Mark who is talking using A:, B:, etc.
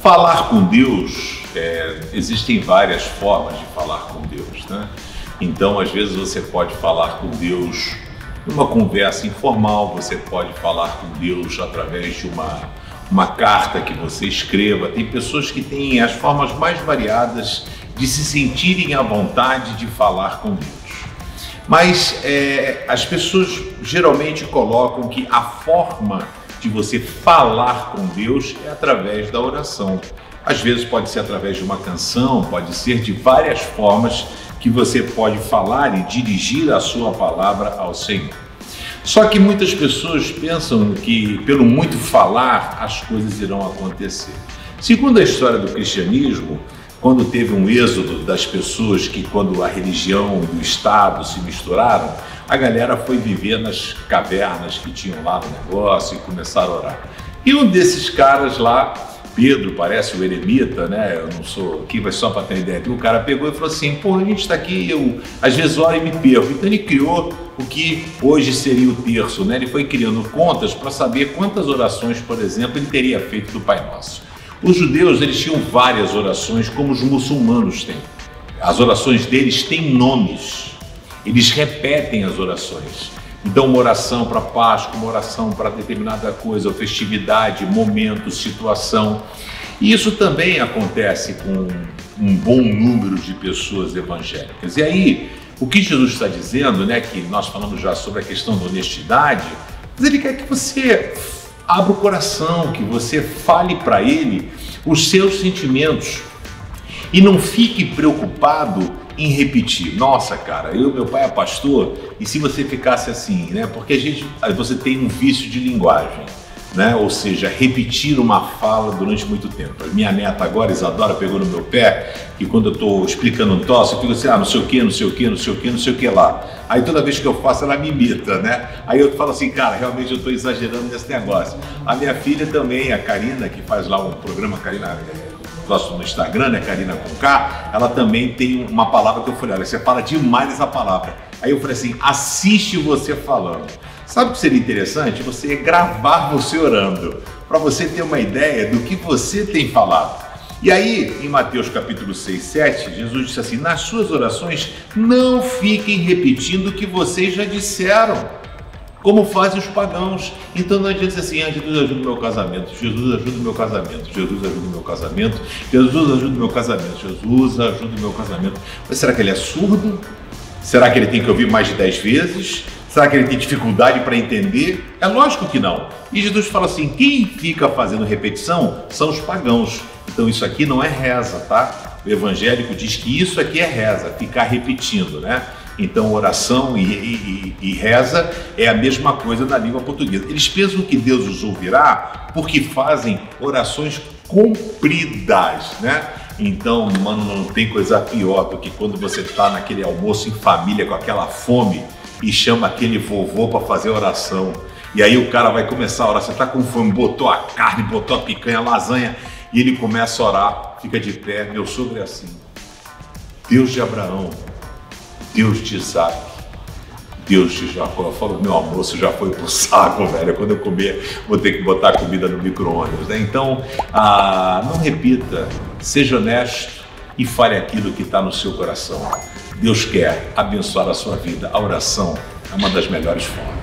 A: Falar com Deus, é, existem várias formas de falar com Deus, né? Então, às vezes você pode falar com Deus numa conversa informal, você pode falar com Deus através de uma, uma carta que você escreva. Tem pessoas que têm as formas mais variadas de se sentirem à vontade de falar com Deus. Mas é, as pessoas geralmente colocam que a forma de você falar com Deus é através da oração. Às vezes pode ser através de uma canção, pode ser de várias formas que você pode falar e dirigir a sua palavra ao Senhor. Só que muitas pessoas pensam que pelo muito falar as coisas irão acontecer. Segundo a história do cristianismo, quando teve um êxodo das pessoas que quando a religião e o Estado se misturaram, a galera foi viver nas cavernas que tinham lá no negócio e começaram a orar. E um desses caras lá, Pedro, parece o eremita, né? Eu não sou aqui, mas só para ter ideia. O cara pegou e falou assim: pô, a gente está aqui, eu às vezes oro e me perco. Então ele criou o que hoje seria o terço, né? Ele foi criando contas para saber quantas orações, por exemplo, ele teria feito do Pai Nosso. Os judeus, eles tinham várias orações, como os muçulmanos têm. As orações deles têm nomes. Eles repetem as orações. Então, uma oração para Páscoa, uma oração para determinada coisa, festividade, momento, situação. E isso também acontece com um bom número de pessoas evangélicas. E aí, o que Jesus está dizendo, né, que nós falamos já sobre a questão da honestidade, mas ele quer que você abra o coração, que você fale para ele os seus sentimentos e não fique preocupado em repetir. Nossa, cara, eu meu pai é pastor e se você ficasse assim, né? Porque a gente, você tem um vício de linguagem, né? Ou seja, repetir uma fala durante muito tempo. Minha neta agora, Isadora, pegou no meu pé que quando eu estou explicando um troço, eu fico assim, ah, não sei o que, não sei o que, não sei o que, não sei o que lá. Aí toda vez que eu faço, ela me imita, né? Aí eu falo assim, cara, realmente eu estou exagerando nesse negócio. A minha filha também, a Karina, que faz lá um programa, Karina nosso no Instagram, né, Karina com K, ela também tem uma palavra que eu falei, olha, você fala demais essa palavra. Aí eu falei assim, assiste você falando. Sabe o que seria interessante? Você gravar você orando, para você ter uma ideia do que você tem falado. E aí, em Mateus capítulo 6, 7, Jesus disse assim: nas suas orações, não fiquem repetindo o que vocês já disseram como fazem os pagãos. Então não adianta dizer assim, ah, Jesus ajuda o meu casamento, Jesus ajuda o meu casamento, Jesus ajuda o meu casamento, Jesus ajuda o meu casamento, Jesus ajuda o meu casamento. Mas será que ele é surdo? Será que ele tem que ouvir mais de dez vezes? Será que ele tem dificuldade para entender? É lógico que não. E Jesus fala assim: quem fica fazendo repetição são os pagãos. Então isso aqui não é reza, tá? O evangélico diz que isso aqui é reza, ficar repetindo, né? Então, oração e, e, e, reza é a mesma coisa na língua portuguesa. Eles pensam que Deus os ouvirá porque fazem orações compridas, né? Então, mano, não tem coisa pior do que quando você está naquele almoço em família com aquela fome e chama aquele vovô para fazer oração. E aí o cara vai começar a orar, você está com fome, botou a carne, botou a picanha, a lasanha, e ele começa a orar, fica de pé, meu sogro é assim. Deus de Abraão, Deus de Isaac, Deus de Jacó. Eu falo, meu almoço já foi pro saco, velho. Quando eu comer, vou ter que botar comida no micro-ondas. Né? Então, ah, não repita, seja honesto e fale aquilo que está no seu coração. Deus quer abençoar a sua vida. A oração é uma das melhores formas.